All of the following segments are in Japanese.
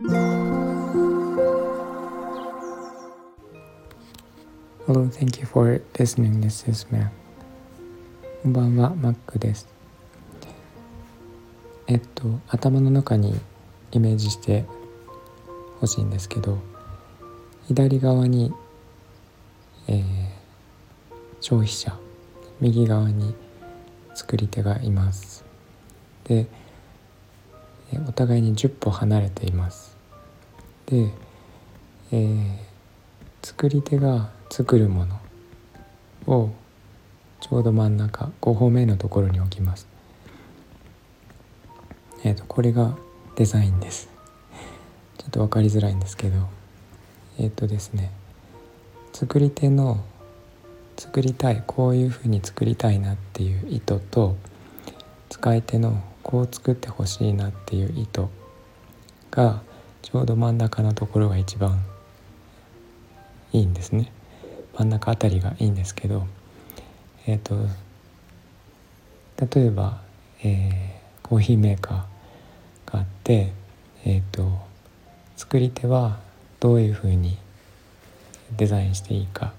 Hello, thank you for listening. This is Mac. こんばんは、Mac です。えっと、頭の中にイメージしてほしいんですけど、左側に、えー、消費者、右側に作り手がいます。で、お互いに10歩離れています。で、えー、作り手が作るものをちょうど真ん中5歩目のところに置きます。えっ、ー、とこれがデザインです。ちょっと分かりづらいんですけどえっ、ー、とですね作り手の作りたいこういうふうに作りたいなっていう意図と使い手のこう作ってほしいなっていう意図がちょうど真ん中のところが一番いいんですね。真ん中あたりがいいんですけどえっ、ー、と例えば、えー、コーヒーメーカーがあってえっ、ー、と作り手はどういうふうにデザインしていいか、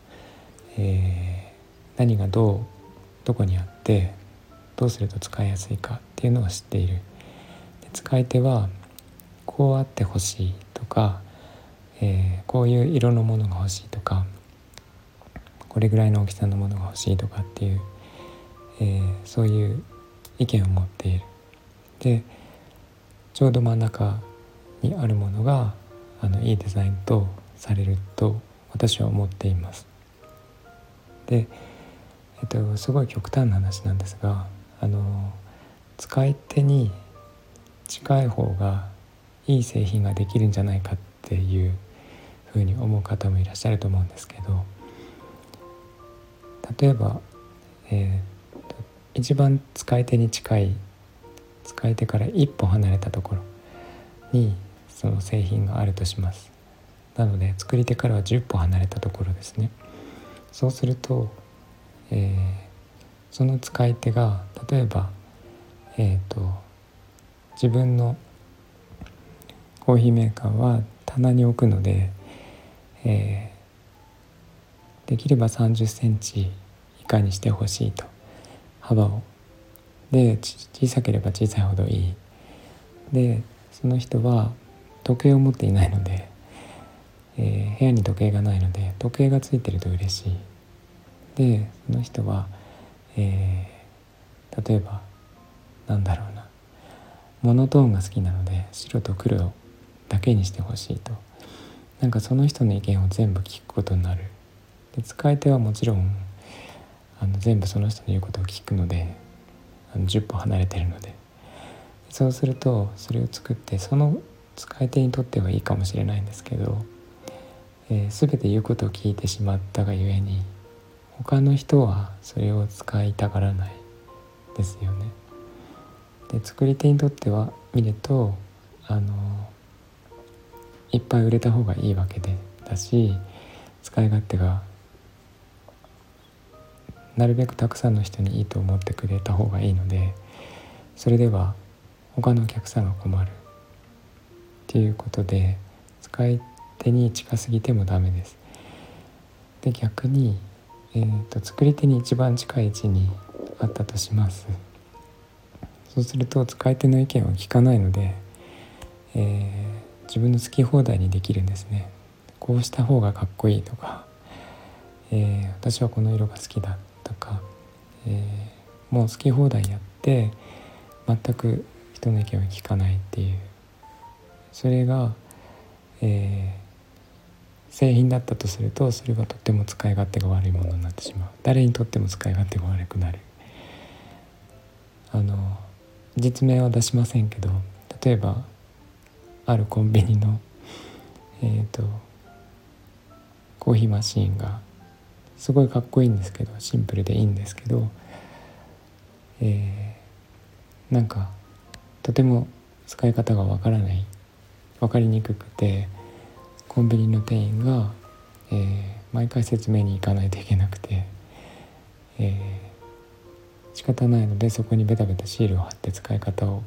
えー、何がどうどこにあってどうすると使いやすいかっていうのを知っているで使い手はこうあってほしいとか、えー、こういう色のものが欲しいとかこれぐらいの大きさのものが欲しいとかっていう、えー、そういう意見を持っているでちょうど真ん中にあるものがあのいいデザインとされると私は思っています。で、えっと、すごい極端な話なんですがあの使い手に近い方がいい製品ができるんじゃないかっていうふうに思う方もいらっしゃると思うんですけど例えば、えー、一番使い手に近い使い手から一歩離れたところにその製品があるとします。なので作り手からは10歩離れたところですね。そうすると、えーその使い手が例えば、えーと、自分のコーヒーメーカーは棚に置くので、えー、できれば3 0センチ以下にしてほしいと幅を。で小さければ小さいほどいい。でその人は時計を持っていないので、えー、部屋に時計がないので時計がついてると嬉しい。でその人はえー、例えばなんだろうな。モノトーンが好きなので白と黒だけにしてほしいと。なんかその人の意見を全部聞くことになる。で使い手はもちろんあの全部その人の言うことを聞くのであの10歩離れてるので。そうするとそれを作ってその使い手にとってはいいかもしれないんですけど、えー、全て言うことを聞いてしまったがゆえに他の人はそれを使いたがらないですよね。で作り手にとっては見るとあのいっぱい売れた方がいいわけでだし使い勝手がなるべくたくさんの人にいいと思ってくれた方がいいのでそれでは他のお客さんが困るっていうことで使い手に近すぎてもダメです。で逆にえーと、作り手に一番近い位置にあったとします。そうすると使い手の意見は聞かないので、えー、自分の好き放題にできるんですね。こうした方がかっこいいとか、えー、私はこの色が好きだとか、えー、もう好き放題やって全く人の意見を聞かないっていう。それが、えー、製品だったとするとそれはとっても使い勝手が悪いものになってしまう。誰にとっても使い勝手が悪くなる。あの実名は出しませんけど例えばあるコンビニのえっ、ー、とコーヒーマシーンがすごいかっこいいんですけどシンプルでいいんですけど、えー、なんかとても使い方がわからない。分かりにくくてコンビニの店員が、えー、毎回説明に行かないといけなくて、えー、仕方ないのでそこにベタベタシールを貼って使い方を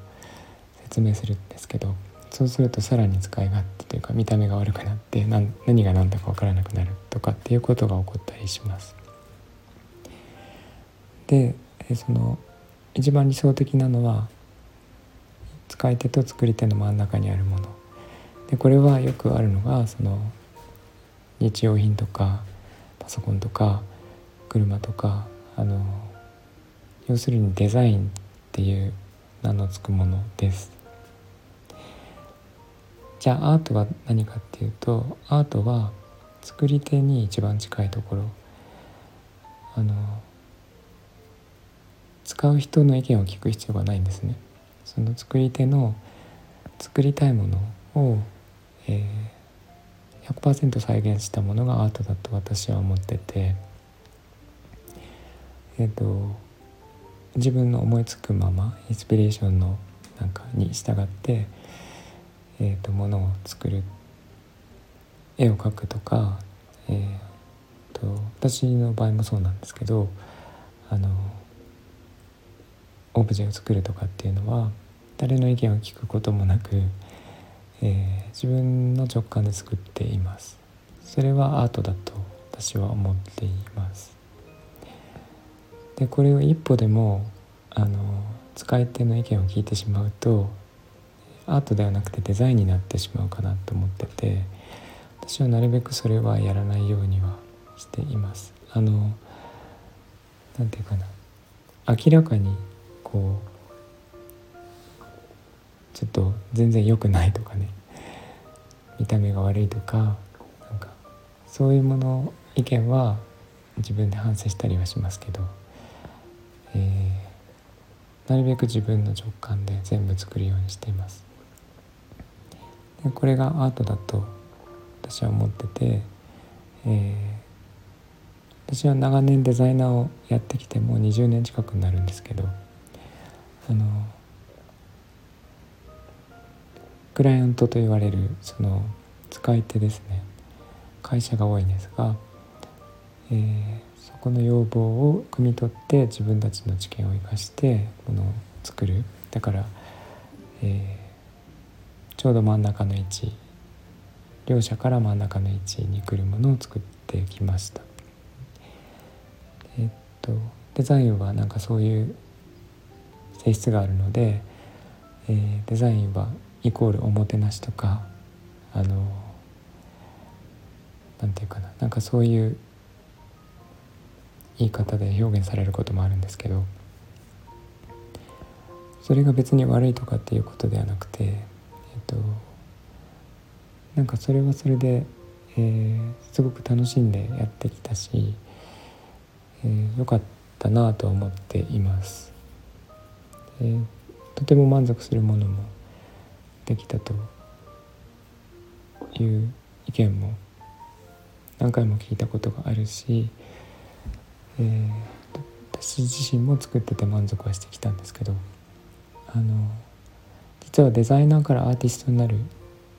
説明するんですけどそうするとさらに使い勝手というか見た目が悪くなって何何が何だか分からなくなるとかっていうことが起こったりします。でその一番理想的なのは使い手と作り手の真ん中にあるものでこれはよくあるのがその日用品とかパソコンとか車とかあの要するにデザインっていう名の付くものです。じゃあアートは何かっていうとアートは作り手に一番近いところあの使う人の意見を聞く必要がないんですね。その作り手の作りたいものを、えー、100%再現したものがアートだと私は思ってて。えっ、ー、と自分の思いつくままインスピレーションのなんかに従って、えーと、ものを作る。絵を描くとか、えーと、私の場合もそうなんですけどあのオブジェを作るとかっていうのは誰の意見を聞くこともなく、えー、自分の直感で作っています。それはアートだと私は思っています。でこれを一歩でもあの使い手の意見を聞いてしまうとアートではなくてデザインになってしまうかなと思ってて私はなるべくそれはやらないようにはしています。あの何て言うかな。明らかにこうちょっと全然良くないとかね。見た目が悪いとかなんかそういうもの意見は自分で反省したりはしますけど。えー、なるべく自分の直感で全部作るようにしています。でこれがアートだと私は思ってて、えー、私は長年デザイナーをやってきてもう20年近くになるんですけどあのクライアントと言われるその使い手ですね会社が多いんですが、えー、この要望を汲み取って自分たちの知見を生かしてものを作るだから、えー、ちょうど真ん中の位置両者から真ん中の位置に来るものを作ってきました。え、っとデザインはなんかそういう性質があるので、えー、デザインはイコールおもてなしとかあのなんていうかななんかそういう言い方で表現されることもあるんですけどそれが別に悪いとかっていうことではなくてえっとなんかそれはそれで、えー、すごく楽しんでやってきたし、えー、よかったなと思っています、えー、とても満足するものもできたという意見も何回も聞いたことがあるしえー、私自身も作ってて満足はしてきたんですけどあの実はデザイナーからアーティストになる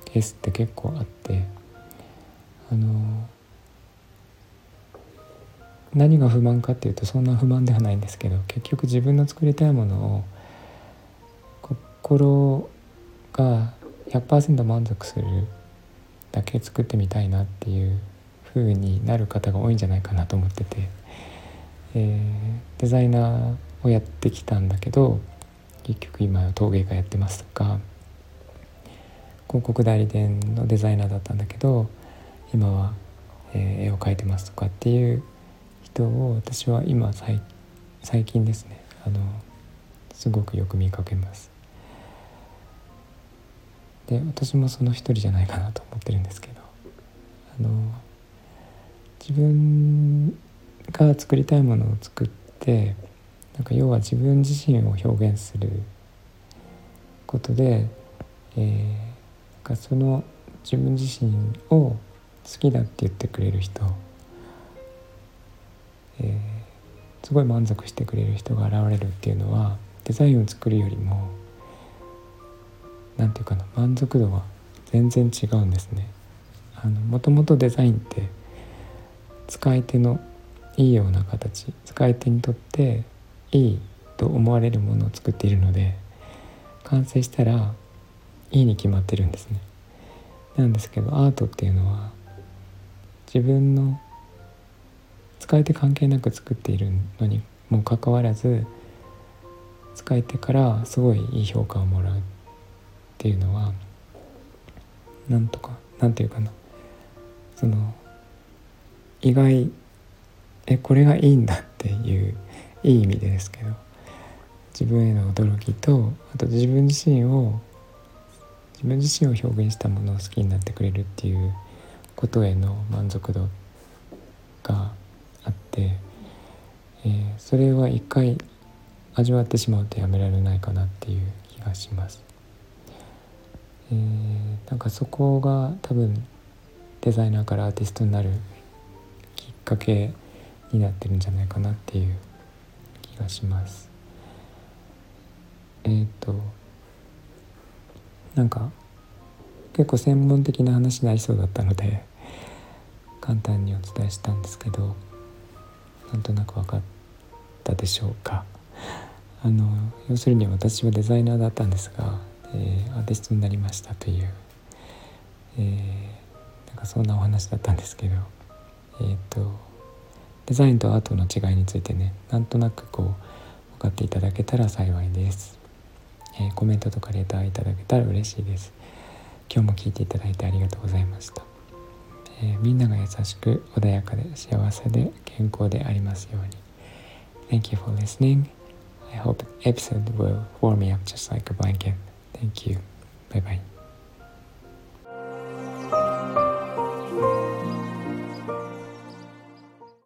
ケースって結構あってあの何が不満かっていうとそんな不満ではないんですけど結局自分の作りたいものを心が100%満足するだけ作ってみたいなっていう風になる方が多いんじゃないかなと思ってて。えー、デザイナーをやってきたんだけど結局今は陶芸家やってますとか広告代理店のデザイナーだったんだけど今は、えー、絵を描いてますとかっていう人を私は今最近ですねあのすごくよく見かけます。で私もその一人じゃないかなと思ってるんですけど。あの自分が作りたいものを作ってなんか要は自分自身を表現することで、えー、かその自分自身を好きだって言ってくれる人、えー、すごい満足してくれる人が現れるっていうのはデザインを作るよりも何て言うかな満足度は全然違うんですね。あのもともとデザインって使い手のいいような形使い手にとっていいと思われるものを作っているので完成したらいいに決まってるんですね。なんですけどアートっていうのは自分の使い手関係なく作っているのにもかかわらず使い手からすごいいい評価をもらうっていうのはなんとかなんていうかなその意外えこれがいいんだっていういい意味でですけど自分への驚きとあと自分自身を自分自身を表現したものを好きになってくれるっていうことへの満足度があって、えー、それは一回味わってしまうとやめられないかなっていう気がします。えー、なんかそこが多分デザイナーからアーティストになるきっかけになってるんじゃないかなっていう気がします。えっ、となんか結構専門的な話になりそうだったので簡単にお伝えしたんですけどなんとなく分かったでしょうか。あの要するに私はデザイナーだったんですが、えー、アーティストになりましたという、えー、なんかそんなお話だったんですけど、えーと、デザインとアートの違いについてねなんとなくこう分かっていただけたら幸いです、えー、コメントとかレターいただけたら嬉しいです。今日も聞いていただいてありがとうございました、え、みんなが優しく穏やかで幸せで健康でありますように。Thank you for listening. I hope episode will warm me up just like a blanket. Thank you. Bye bye.